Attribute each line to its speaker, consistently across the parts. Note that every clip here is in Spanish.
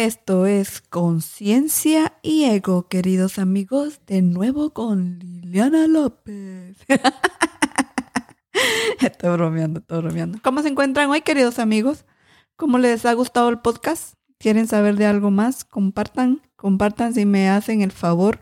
Speaker 1: Esto es Conciencia y Ego, queridos amigos, de nuevo con Liliana López. estoy bromeando, estoy bromeando. ¿Cómo se encuentran hoy, queridos amigos? ¿Cómo les ha gustado el podcast? ¿Quieren saber de algo más? Compartan, compartan si me hacen el favor.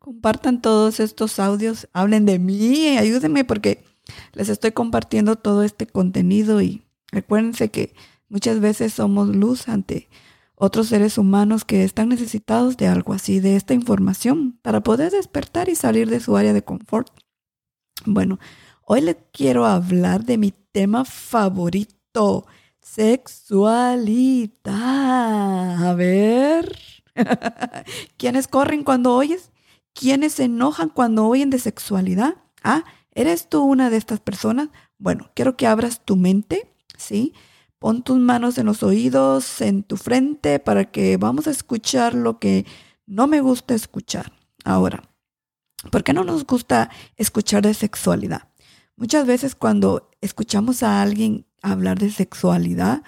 Speaker 1: Compartan todos estos audios, hablen de mí, ayúdenme porque les estoy compartiendo todo este contenido y recuérdense que muchas veces somos luz ante otros seres humanos que están necesitados de algo así, de esta información, para poder despertar y salir de su área de confort. Bueno, hoy les quiero hablar de mi tema favorito, sexualidad. A ver, ¿quiénes corren cuando oyes? ¿Quiénes se enojan cuando oyen de sexualidad? Ah, ¿eres tú una de estas personas? Bueno, quiero que abras tu mente, ¿sí? Pon tus manos en los oídos, en tu frente, para que vamos a escuchar lo que no me gusta escuchar. Ahora, ¿por qué no nos gusta escuchar de sexualidad? Muchas veces cuando escuchamos a alguien hablar de sexualidad,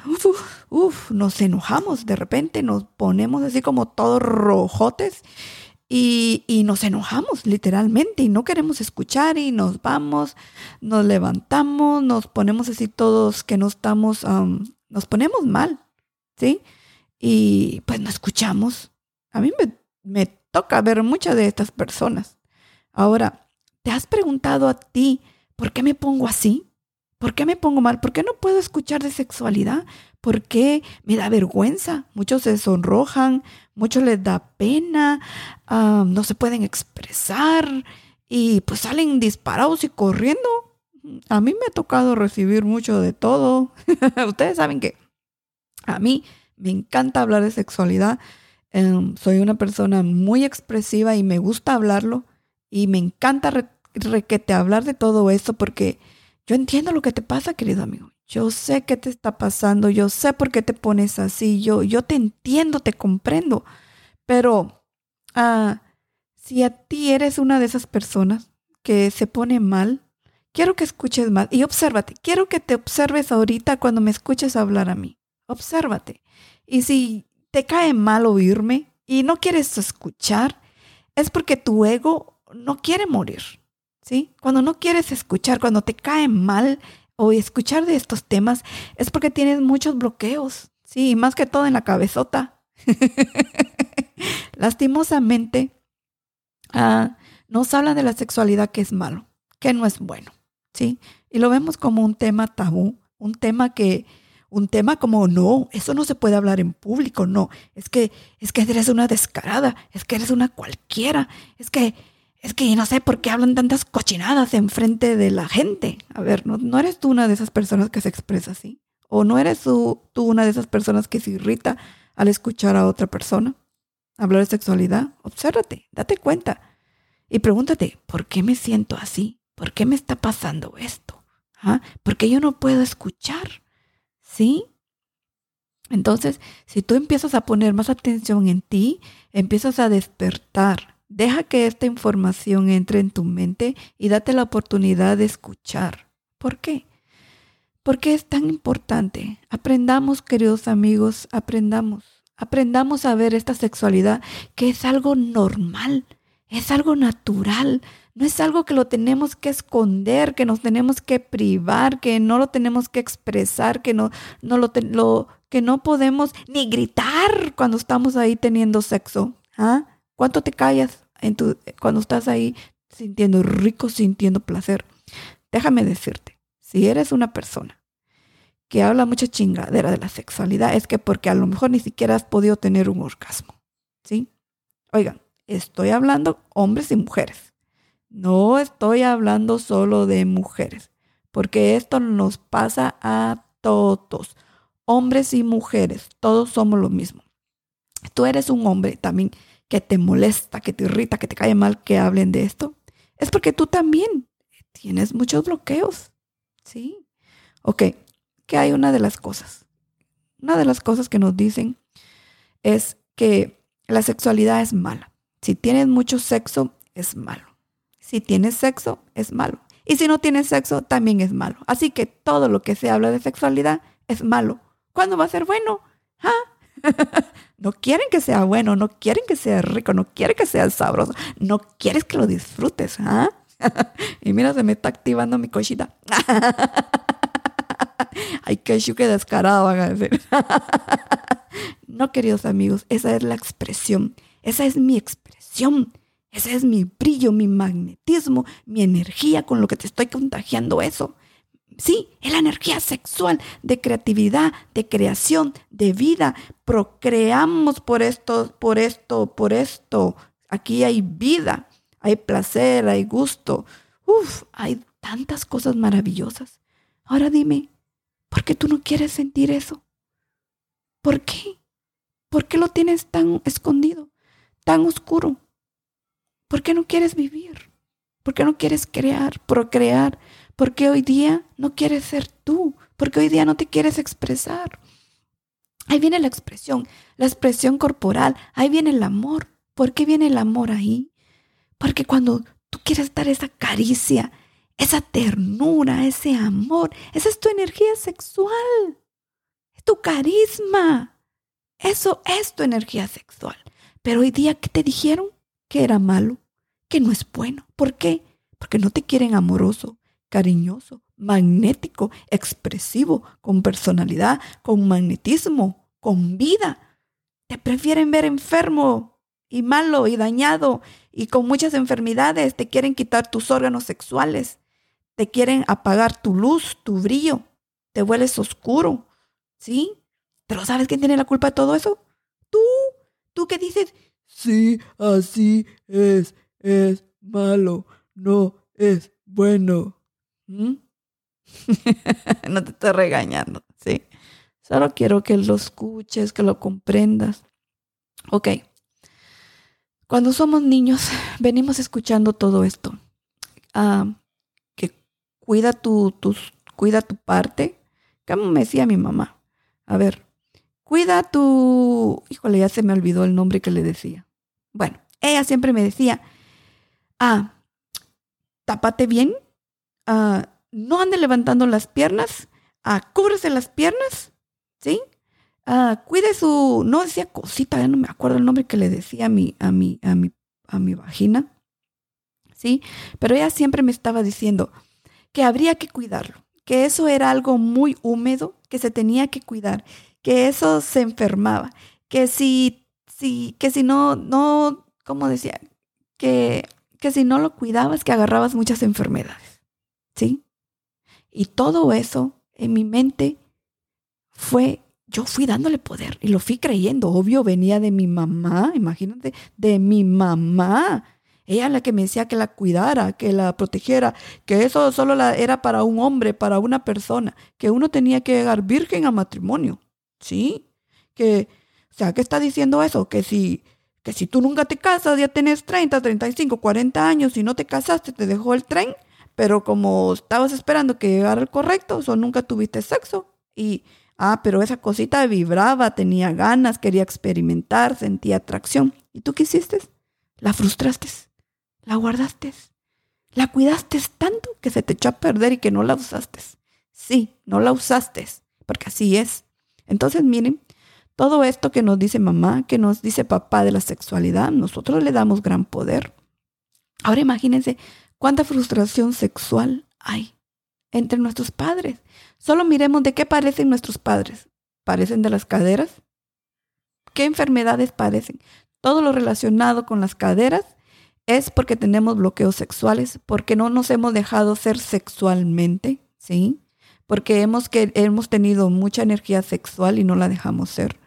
Speaker 1: uf, nos enojamos, de repente nos ponemos así como todos rojotes y, nos enojamos literalmente y no queremos escuchar y nos vamos, nos levantamos, nos ponemos así todos que no estamos, nos ponemos mal, ¿sí? Y pues no escuchamos. A mí me, me toca ver muchas de estas personas. Ahora, ¿te has preguntado a ti por qué me pongo así? ¿Por qué me pongo mal? ¿Por qué no puedo escuchar de sexualidad? ¿Por qué me da vergüenza? Muchos se sonrojan, muchos les da pena, no se pueden expresar y pues salen disparados y corriendo. A mí me ha tocado recibir mucho de todo. Ustedes saben que a mí me encanta hablar de sexualidad. Em, soy una persona muy expresiva y me gusta hablarlo y me encanta requete hablar de todo esto porque yo entiendo lo que te pasa, querido amigo. Yo sé qué te está pasando, yo sé por qué te pones así, yo, yo te entiendo, te comprendo. Pero ah, si a ti eres una de esas personas que se pone mal, quiero que escuches más y obsérvate. Quiero que te observes ahorita cuando me escuches hablar a mí. Obsérvate. Y si te cae mal oírme y no quieres escuchar, es porque tu ego no quiere morir. Cuando no quieres escuchar, cuando te cae mal o escuchar de estos temas, es porque tienes muchos bloqueos, ¿sí? Más que todo en la cabezota. Lastimosamente, ah, nos hablan de la sexualidad que es malo, que no es bueno, ¿sí? Y lo vemos como un tema tabú, un tema que, un tema como no, eso no se puede hablar en público, no, es que, es que eres una descarada, es que eres una cualquiera, es que es que no sé por qué hablan tantas cochinadas en frente de la gente. A ver, ¿no, eres tú una de esas personas que se expresa así? ¿O no eres tú, una de esas personas que se irrita al escuchar a otra persona hablar de sexualidad? Obsérvate, date cuenta y pregúntate, ¿por qué me siento así? ¿Por qué me está pasando esto? ¿Ah? ¿Por qué yo no puedo escuchar? ¿Sí? Entonces, si tú empiezas a poner más atención en ti, empiezas a despertar Deja que esta información entre en tu mente y date la oportunidad de escuchar. ¿Por qué? Porque es tan importante. Aprendamos, queridos amigos, aprendamos. Aprendamos a ver esta sexualidad que es algo normal, es algo natural, no es algo que lo tenemos que esconder, que nos tenemos que privar, que no lo tenemos que expresar, que no, no lo, lo, que no podemos ni gritar cuando estamos ahí teniendo sexo. ¿Ah? ¿Cuánto te callas en tu, cuando estás ahí sintiendo rico, sintiendo placer? Déjame decirte, si eres una persona que habla mucha chingadera de la sexualidad, es que porque a lo mejor ni siquiera has podido tener un orgasmo. ¿Sí? Oigan, estoy hablando hombres y mujeres. No estoy hablando solo de mujeres, porque esto nos pasa a todos, hombres y mujeres, todos somos lo mismo. Tú eres un hombre también que te molesta, que te irrita, que te cae mal que hablen de esto, es porque tú también tienes muchos bloqueos. ¿Sí? Ok, que hay una de las cosas. Una de las cosas que nos dicen es que la sexualidad es mala. Si tienes mucho sexo, es malo. Si tienes sexo, es malo. Y si no tienes sexo, también es malo. Así que todo lo que se habla de sexualidad es malo. ¿Cuándo va a ser bueno? ¿Ah? No quieren que sea bueno, no quieren que sea rico, no quieren que sea sabroso, no quieres que lo disfrutes, ¿ah? y mira, se me está activando mi cochita. Ay, qué chuque descarado, van a decir. no, queridos amigos, esa es la expresión. Esa es mi expresión. Ese es mi brillo, mi magnetismo, mi energía con lo que te estoy contagiando eso. Sí, es la energía sexual de creatividad, de creación, de vida. Procreamos por esto, por esto, por esto. Aquí hay vida, hay placer, hay gusto. Uf, hay tantas cosas maravillosas. Ahora dime, ¿por qué tú no quieres sentir eso? ¿Por qué? ¿Por qué lo tienes tan escondido, tan oscuro? ¿Por qué no quieres vivir? ¿Por qué no quieres crear, procrear? ¿Por qué hoy día no quieres ser tú? ¿Por qué hoy día no te quieres expresar? Ahí viene la expresión, la expresión corporal, ahí viene el amor. ¿Por qué viene el amor ahí? Porque cuando tú quieres dar esa caricia, esa ternura, ese amor, esa es tu energía sexual, es tu carisma. Eso es tu energía sexual. Pero hoy día, ¿qué te dijeron? Que era malo, que no es bueno. ¿Por qué? Porque no te quieren amoroso, cariñoso, magnético, expresivo, con personalidad, con magnetismo, con vida. Te prefieren ver enfermo y malo y dañado y con muchas enfermedades. Te quieren quitar tus órganos sexuales. Te quieren apagar tu luz, tu brillo. Te vuelves oscuro. ¿Sí? Pero ¿sabes quién tiene la culpa de todo eso? Tú. Tú que dices, sí, así es, es malo, no es bueno. ¿Mm? no te estoy regañando, sí. Solo quiero que lo escuches, que lo comprendas. Ok. Cuando somos niños, venimos escuchando todo esto. Ah, que cuida tu, cuida tu parte. Como me decía mi mamá. A ver, cuida tu... Híjole, ya se me olvidó el nombre que le decía. Bueno, ella siempre me decía, ah, tápate bien, Ah, no ande levantando las piernas, uh, cúbrese las piernas, ¿sí? Ah, cuide su, no decía cosita, ya no me acuerdo el nombre que le decía a mi, a mi, a mi, a mi vagina, ¿sí? Pero ella siempre me estaba diciendo que habría que cuidarlo, que eso era algo muy húmedo, que se tenía que cuidar, que eso se enfermaba, que si, si, que si no, no, como decía, que, que si no lo cuidabas, que agarrabas muchas enfermedades. ¿Sí? Y todo eso en mi mente fue, yo fui dándole poder y lo fui creyendo. Obvio, venía de mi mamá, imagínate, de mi mamá. Ella la que me decía que la cuidara, que la protegiera, que eso solo la, era para un hombre, para una persona, que uno tenía que llegar virgen a matrimonio. ¿Sí? Que, o sea, ¿qué está diciendo eso? Que si, que si tú nunca te casas, ya tienes 30, 35, 40 años y no te casaste, te dejó el tren, pero como estabas esperando que llegara el correcto, o nunca tuviste sexo. Y, ah, pero esa cosita vibraba, tenía ganas, quería experimentar, sentía atracción. ¿Y tú qué hiciste? La frustraste, la guardaste, la cuidaste tanto que se te echó a perder y que no la usaste. Sí, no la usaste, porque así es. Entonces, miren, todo esto que nos dice mamá, que nos dice papá de la sexualidad, nosotros le damos gran poder. Ahora imagínense ¿Cuánta frustración sexual hay entre nuestros padres? Solo miremos de qué parecen nuestros padres. ¿Parecen de las caderas? ¿Qué enfermedades padecen? Todo lo relacionado con las caderas es porque tenemos bloqueos sexuales, porque no nos hemos dejado ser sexualmente, ¿sí? Porque hemos, que, hemos tenido mucha energía sexual y no la dejamos ser.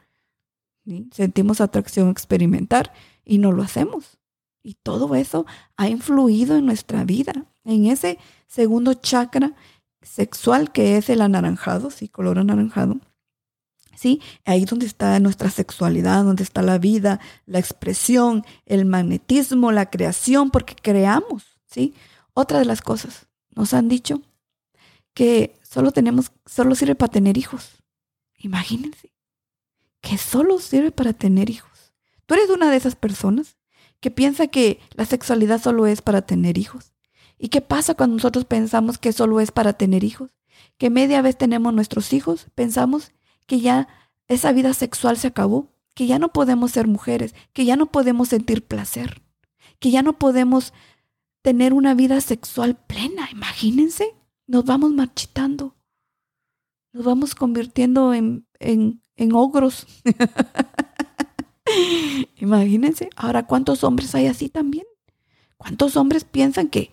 Speaker 1: Sentimos atracción experimentar y no lo hacemos. Y todo eso ha influido en nuestra vida, en ese segundo chakra sexual que es el anaranjado, sí, color anaranjado. ¿Sí? Ahí donde está nuestra sexualidad, donde está la vida, la expresión, el magnetismo, la creación, porque creamos, ¿sí? Otra de las cosas, nos han dicho que solo tenemos, solo sirve para tener hijos. Imagínense, que solo sirve para tener hijos. ¿Tú eres una de esas personas? Que piensa que la sexualidad solo es para tener hijos. ¿Y qué pasa cuando nosotros pensamos que solo es para tener hijos? Que media vez tenemos nuestros hijos, pensamos que ya esa vida sexual se acabó, que ya no podemos ser mujeres, que ya no podemos sentir placer, que ya no podemos tener una vida sexual plena. Imagínense, nos vamos marchitando, nos vamos convirtiendo en, en, en ogros. Imagínense, ahora cuántos hombres hay así también. ¿Cuántos hombres piensan que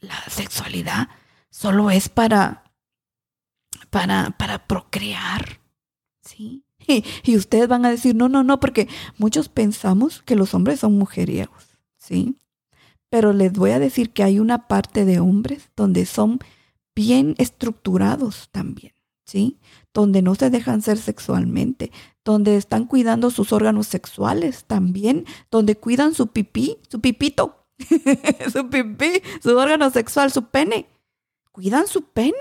Speaker 1: la sexualidad solo es para, para, para procrear? ¿Sí? Y, ustedes van a decir, no, no, no, porque muchos pensamos que los hombres son mujeriegos, ¿sí? Pero les voy a decir que hay una parte de hombres donde son bien estructurados también, ¿sí? Donde no se dejan ser sexualmente, donde están cuidando sus órganos sexuales también, donde cuidan su pipí, su pipito, su pipí, su órgano sexual, su pene. Cuidan su pene.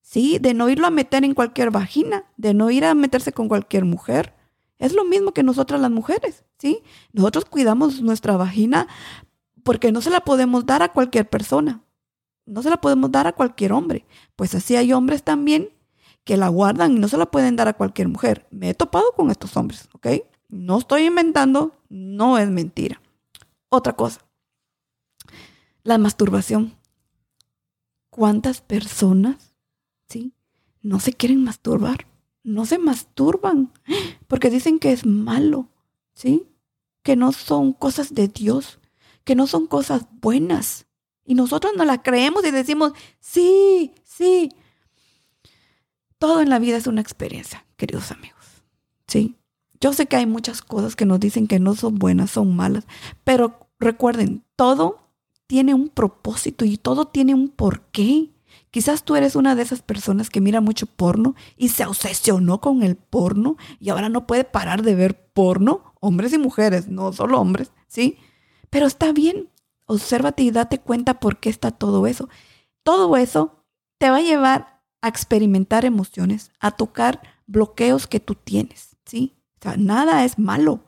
Speaker 1: Sí, de no irlo a meter en cualquier vagina, de no ir a meterse con cualquier mujer. Es lo mismo que nosotras las mujeres, ¿sí? Nosotros cuidamos nuestra vagina porque no se la podemos dar a cualquier persona. No se la podemos dar a cualquier hombre. Pues así hay hombres también que la guardan y no se la pueden dar a cualquier mujer. Me he topado con estos hombres, ¿ok? No estoy inventando, no es mentira. Otra cosa, la masturbación. ¿Cuántas personas, sí, no se quieren masturbar? No se masturban porque dicen que es malo, ¿sí? Que no son cosas de Dios, que no son cosas buenas. Y nosotros no la creemos y decimos, sí, sí. Todo en la vida es una experiencia, queridos amigos. ¿Sí? Yo sé que hay muchas cosas que nos dicen que no son buenas, son malas, pero recuerden, todo tiene un propósito y todo tiene un porqué. Quizás tú eres una de esas personas que mira mucho porno y se obsesionó con el porno y ahora no puede parar de ver porno, hombres y mujeres, no solo hombres, ¿sí? Pero está bien, obsérvate y date cuenta por qué está todo eso. Todo eso te va a llevar a experimentar emociones, a tocar bloqueos que tú tienes, ¿sí? O sea, nada es malo.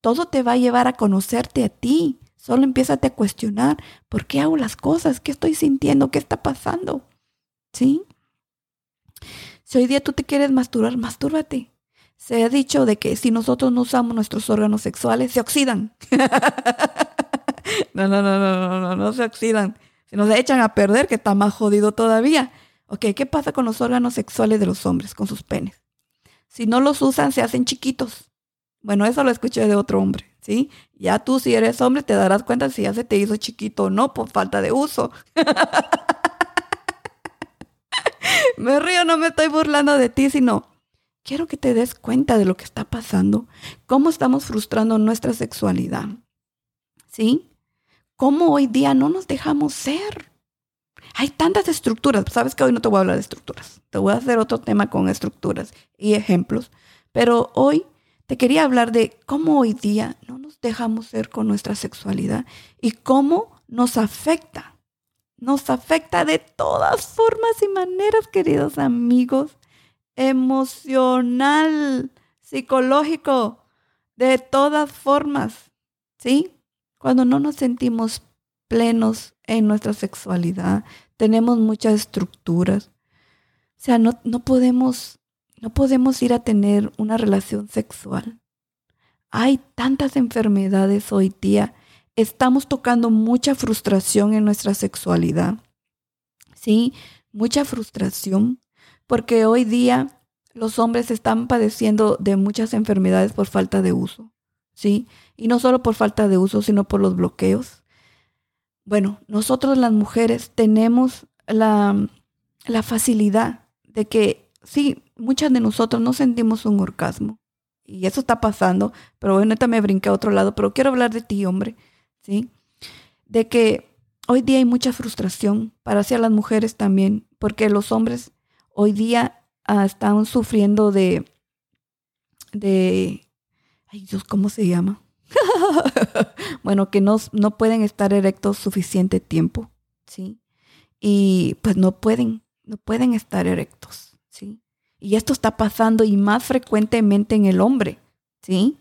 Speaker 1: Todo te va a llevar a conocerte a ti, Solo empiézate a cuestionar, ¿por qué hago las cosas? ¿Qué estoy sintiendo? ¿Qué está pasando? ¿Sí? Si hoy día tú te quieres masturbar, mastúrbate. Se ha dicho de que si nosotros no usamos nuestros órganos sexuales, se oxidan. no, no, no, no, no, no, no se oxidan. Se nos echan a perder, que está más jodido todavía. Ok, ¿qué pasa con los órganos sexuales de los hombres, con sus penes? Si no los usan, se hacen chiquitos. Bueno, eso lo escuché de otro hombre. ¿sí? Ya tú si eres hombre te darás cuenta si ya se te hizo chiquito o no por falta de uso. me río, no me estoy burlando de ti, sino quiero que te des cuenta de lo que está pasando, cómo estamos frustrando nuestra sexualidad, ¿sí? Cómo hoy día no nos dejamos ser. Hay tantas estructuras, sabes que hoy no te voy a hablar de estructuras, te voy a hacer otro tema con estructuras y ejemplos, pero hoy te quería hablar de cómo hoy día no nos dejamos ser con nuestra sexualidad y cómo nos afecta. Nos afecta de todas formas y maneras, queridos amigos. Emocional, psicológico, de todas formas. ¿Sí? Cuando no nos sentimos plenos en nuestra sexualidad, tenemos muchas estructuras. O sea, no, no podemos no podemos ir a tener una relación sexual. Hay tantas enfermedades hoy día. Estamos tocando mucha frustración en nuestra sexualidad. Sí, mucha frustración. Porque hoy día los hombres están padeciendo de muchas enfermedades por falta de uso. ¿Sí? Y no solo por falta de uso, sino por los bloqueos. Bueno, nosotros las mujeres tenemos la, la facilidad de que sí, muchas de nosotros no sentimos un orgasmo. Y eso está pasando, pero bueno, ahorita me brinqué a otro lado, pero quiero hablar de ti, hombre, ¿sí? De que hoy día hay mucha frustración para hacia las mujeres también, porque los hombres hoy día ah, están sufriendo de, de, ay Dios, ¿cómo se llama? bueno, que no, no pueden estar erectos suficiente tiempo, ¿sí? Y pues no pueden, no pueden estar erectos, ¿sí? Y esto está pasando y más frecuentemente en el hombre, ¿sí?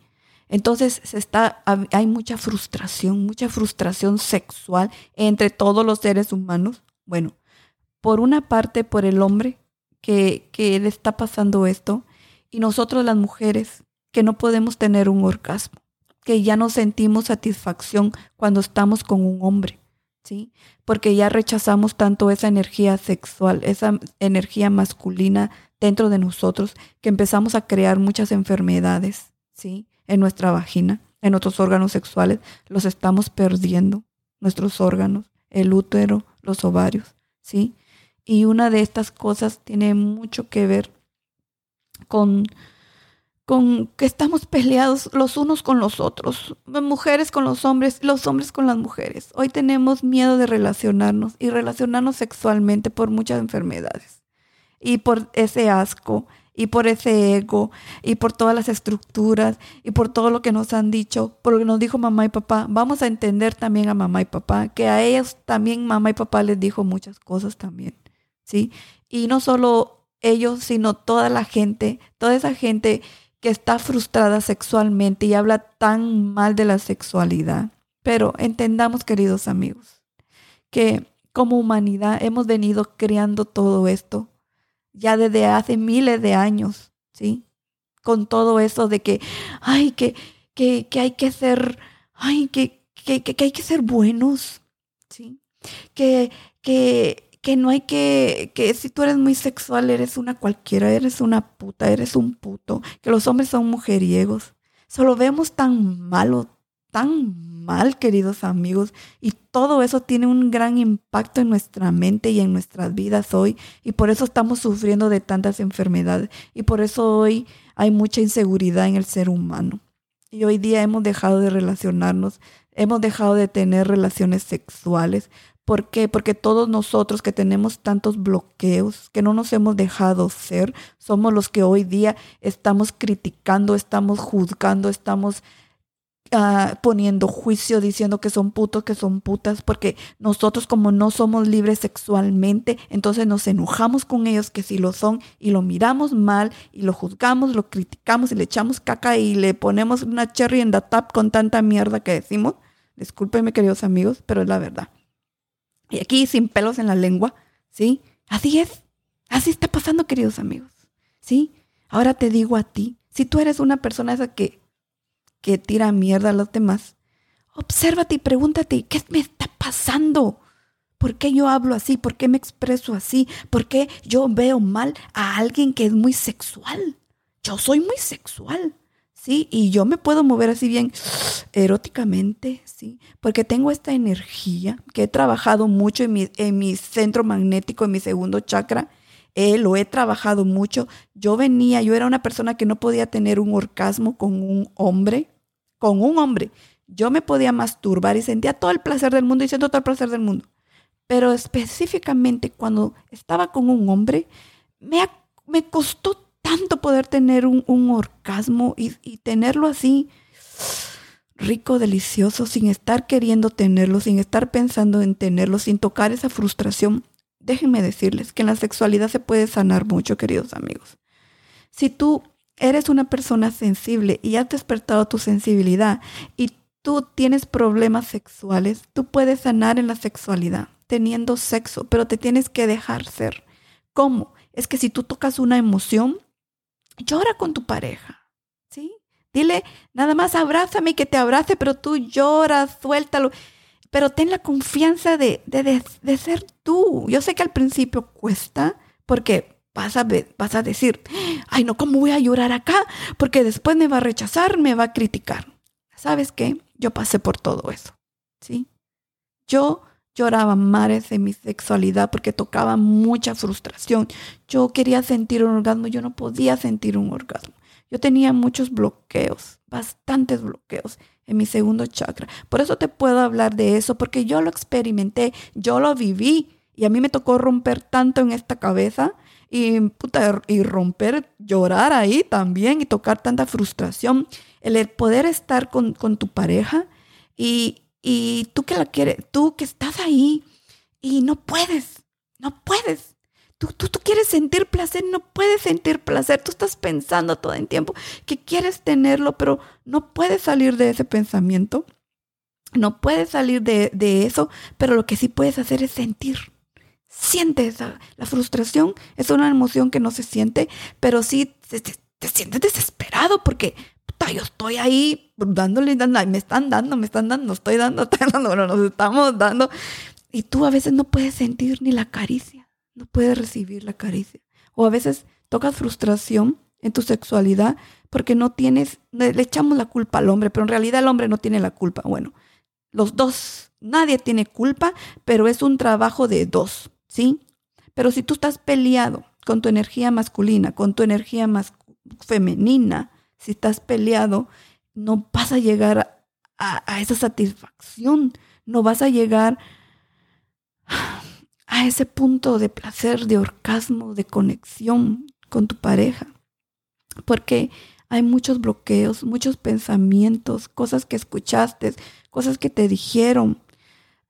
Speaker 1: Entonces se está, hay mucha frustración, mucha frustración sexual entre todos los seres humanos. Bueno, por una parte por el hombre que, que le está pasando esto y nosotros las mujeres que no podemos tener un orgasmo, que ya no sentimos satisfacción cuando estamos con un hombre, ¿sí? Porque ya rechazamos tanto esa energía sexual, esa energía masculina dentro de nosotros, que empezamos a crear muchas enfermedades, ¿sí? En nuestra vagina, en otros órganos sexuales, los estamos perdiendo, nuestros órganos, el útero, los ovarios, ¿sí? Y una de estas cosas tiene mucho que ver con, con que estamos peleados los unos con los otros, mujeres con los hombres, los hombres con las mujeres. Hoy tenemos miedo de relacionarnos y relacionarnos sexualmente por muchas enfermedades y por ese asco y por ese ego y por todas las estructuras y por todo lo que nos han dicho, por lo que nos dijo mamá y papá. Vamos a entender también a mamá y papá, que a ellos también mamá y papá les dijo muchas cosas también, ¿sí? Y no solo ellos, sino toda la gente, toda esa gente que está frustrada sexualmente y habla tan mal de la sexualidad. Pero entendamos, queridos amigos, que como humanidad hemos venido creando todo esto ya desde hace miles de años, ¿sí? Con todo eso de que, ay, que, que, que hay que ser, ay, que, que, que, hay que ser buenos, ¿sí? Que, que, que no hay que, que si tú eres muy sexual, eres una cualquiera, eres una puta, eres un puto, que los hombres son mujeriegos. Solo vemos tan malo, tan mal, queridos amigos, y todo eso tiene un gran impacto en nuestra mente y en nuestras vidas hoy, y por eso estamos sufriendo de tantas enfermedades, y por eso hoy hay mucha inseguridad en el ser humano. Y hoy día hemos dejado de relacionarnos, hemos dejado de tener relaciones sexuales. ¿Por qué? Porque todos nosotros que tenemos tantos bloqueos, que no nos hemos dejado ser, somos los que hoy día estamos criticando, estamos juzgando, estamos Ah, poniendo juicio, diciendo que son putos, que son putas, porque nosotros como no somos libres sexualmente, entonces nos enojamos con ellos que si lo son y lo miramos mal y lo juzgamos, lo criticamos y le echamos caca y le ponemos una cherry en the tap con tanta mierda que decimos. Discúlpenme queridos amigos, pero es la verdad. Y aquí sin pelos en la lengua, ¿sí? Así es. Así está pasando, queridos amigos. ¿Sí? Ahora te digo a ti, si tú eres una persona esa que que tira mierda a los demás, obsérvate y pregúntate, ¿qué me está pasando? ¿Por qué yo hablo así? ¿Por qué me expreso así? ¿Por qué yo veo mal a alguien que es muy sexual? Yo soy muy sexual, ¿sí? Y yo me puedo mover así bien eróticamente, ¿sí? Porque tengo esta energía que he trabajado mucho en mi, en mi centro magnético, en mi segundo chakra, eh, lo he trabajado mucho. Yo venía, yo era una persona que no podía tener un orgasmo con un hombre, con un hombre. Yo me podía masturbar y sentía todo el placer del mundo y siento todo el placer del mundo. Pero específicamente cuando estaba con un hombre, me, me costó tanto poder tener un, orgasmo y, y tenerlo así rico, delicioso, sin estar queriendo tenerlo, sin estar pensando en tenerlo, sin tocar esa frustración déjenme decirles que en la sexualidad se puede sanar mucho, queridos amigos. Si tú eres una persona sensible y has despertado tu sensibilidad y tú tienes problemas sexuales, tú puedes sanar en la sexualidad teniendo sexo, pero te tienes que dejar ser. ¿Cómo? Es que si tú tocas una emoción, llora con tu pareja, ¿sí? Dile, nada más abrázame y que te abrace, pero tú lloras, suéltalo pero ten la confianza de, de, ser tú. Yo sé que al principio cuesta porque vas a, vas a decir, ay no, ¿cómo voy a llorar acá? Porque después me va a rechazar, me va a criticar. ¿Sabes qué? Yo pasé por todo eso, ¿sí? Yo lloraba mares de mi sexualidad porque tocaba mucha frustración. Yo quería sentir un orgasmo, yo no podía sentir un orgasmo. Yo tenía muchos bloqueos, bastantes bloqueos en mi segundo chakra. Por eso te puedo hablar de eso, porque yo lo experimenté, yo lo viví y a mí me tocó romper tanto en esta cabeza y, y romper, llorar ahí también y tocar tanta frustración. El poder estar con, con tu pareja y, y tú que la quieres, tú que estás ahí y no puedes, no puedes. Tú, tú, tú, quieres sentir placer, no puedes sentir placer. Tú estás pensando todo el tiempo que quieres tenerlo, pero no puedes salir de ese pensamiento. No puedes salir de, eso, pero lo que sí puedes hacer es sentir. Siente esa. La frustración es una emoción que no se siente, pero sí te, te sientes desesperado porque yo estoy ahí dándole, dando, me están dando, me están dando, estoy dando, estoy dando, bueno, nos estamos dando. Y tú a veces no puedes sentir ni la caricia, no puedes recibir la caricia. O a veces tocas frustración en tu sexualidad porque no tienes, le echamos la culpa al hombre, pero en realidad el hombre no tiene la culpa. Bueno, los dos, nadie tiene culpa, pero es un trabajo de dos, ¿sí? Pero si tú estás peleado con tu energía masculina, con tu energía femenina, si estás peleado, no vas a llegar a, esa satisfacción, no vas a llegar a ese punto de placer, de orgasmo, de conexión con tu pareja. Porque hay muchos bloqueos, muchos pensamientos, cosas que escuchaste, cosas que te dijeron,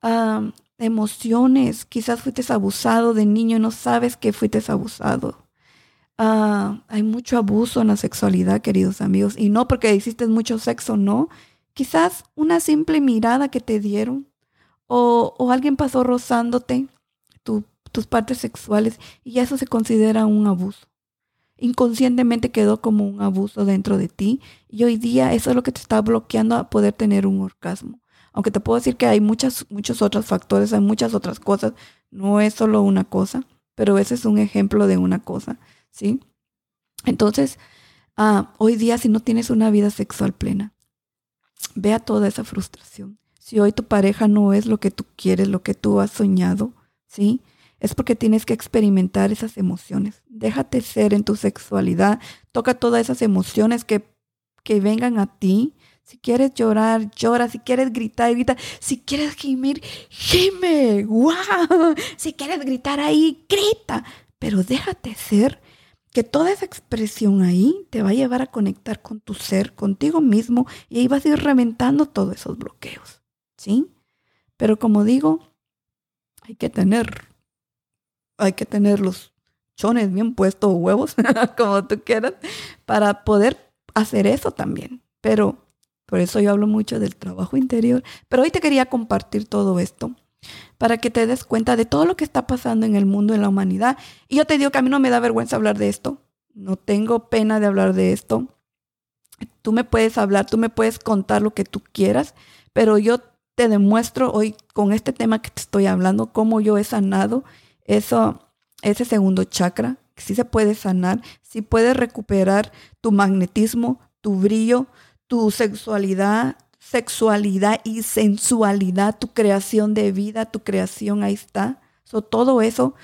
Speaker 1: ah, emociones. Quizás fuiste abusado de niño y no sabes que fuiste abusado. Ah, hay mucho abuso en la sexualidad, queridos amigos. Y no porque hiciste mucho sexo, no. Quizás una simple mirada que te dieron o, alguien pasó rozándote tus partes sexuales y eso se considera un abuso. Inconscientemente quedó como un abuso dentro de ti y hoy día eso es lo que te está bloqueando a poder tener un orgasmo. Aunque te puedo decir que hay muchas, muchos otros factores, hay muchas otras cosas, no es solo una cosa, pero ese es un ejemplo de una cosa. ¿Sí? Entonces, ah, hoy día si no tienes una vida sexual plena, vea toda esa frustración. Si hoy tu pareja no es lo que tú quieres, lo que tú has soñado, ¿sí? Es porque tienes que experimentar esas emociones. Déjate ser en tu sexualidad. Toca todas esas emociones que, que vengan a ti. Si quieres llorar, llora. Si quieres gritar, grita. Si quieres gemir, gime. ¡Wow! Si quieres gritar ahí, grita. Pero déjate ser que toda esa expresión ahí te va a llevar a conectar con tu ser, contigo mismo, y ahí vas a ir reventando todos esos bloqueos, ¿sí? Pero como digo, hay que tener, hay que tener los chones bien puestos, huevos, como tú quieras, para poder hacer eso también. Pero por eso yo hablo mucho del trabajo interior. Pero hoy te quería compartir todo esto para que te des cuenta de todo lo que está pasando en el mundo, en la humanidad. Y yo te digo que a mí no me da vergüenza hablar de esto. No tengo pena de hablar de esto. Tú me puedes hablar, tú me puedes contar lo que tú quieras, pero yo te demuestro hoy con este tema que te estoy hablando cómo yo he sanado eso, ese segundo chakra, que sí se puede sanar, sí puedes recuperar tu magnetismo, tu brillo, tu sexualidad, sexualidad y sensualidad, tu creación de vida, tu creación, ahí está. todo eso,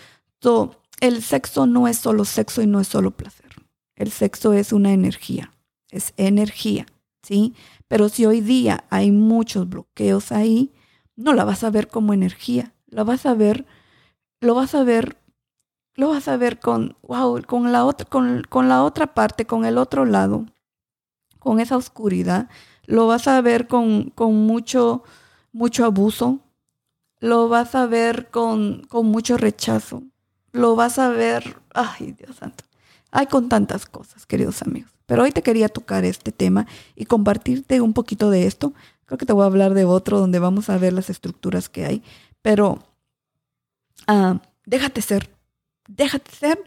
Speaker 1: el sexo no es solo sexo y no es solo placer. El sexo es una energía, es energía, ¿sí? Pero si hoy día hay muchos bloqueos ahí, no la vas a ver como energía, la vas a ver, lo vas a ver, lo vas a ver con, wow, con la otra, con la otra parte, con el otro lado, con esa oscuridad lo vas a ver con, mucho, mucho abuso, lo vas a ver con, con mucho rechazo, lo vas a ver, ay Dios santo, hay con tantas cosas, queridos amigos. Pero hoy te quería tocar este tema y compartirte un poquito de esto. Creo que te voy a hablar de otro donde vamos a ver las estructuras que hay. Pero ah, déjate ser, déjate ser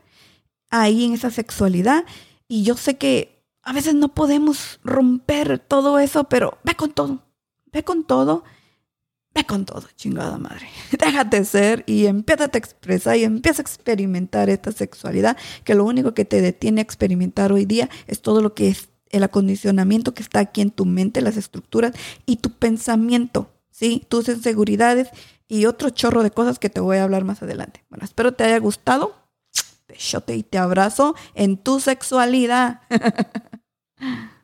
Speaker 1: ahí en esa sexualidad. Y yo sé que a veces no podemos romper todo eso, pero ve con todo, ve con todo, ve con todo, chingada madre. Déjate ser y empieza a expresar y empieza a experimentar esta sexualidad, que lo único que te detiene a experimentar hoy día es todo lo que es el acondicionamiento que está aquí en tu mente, las estructuras y tu pensamiento, ¿sí? Tus inseguridades y otro chorro de cosas que te voy a hablar más adelante. Bueno, espero te haya gustado. Te y te abrazo en tu sexualidad.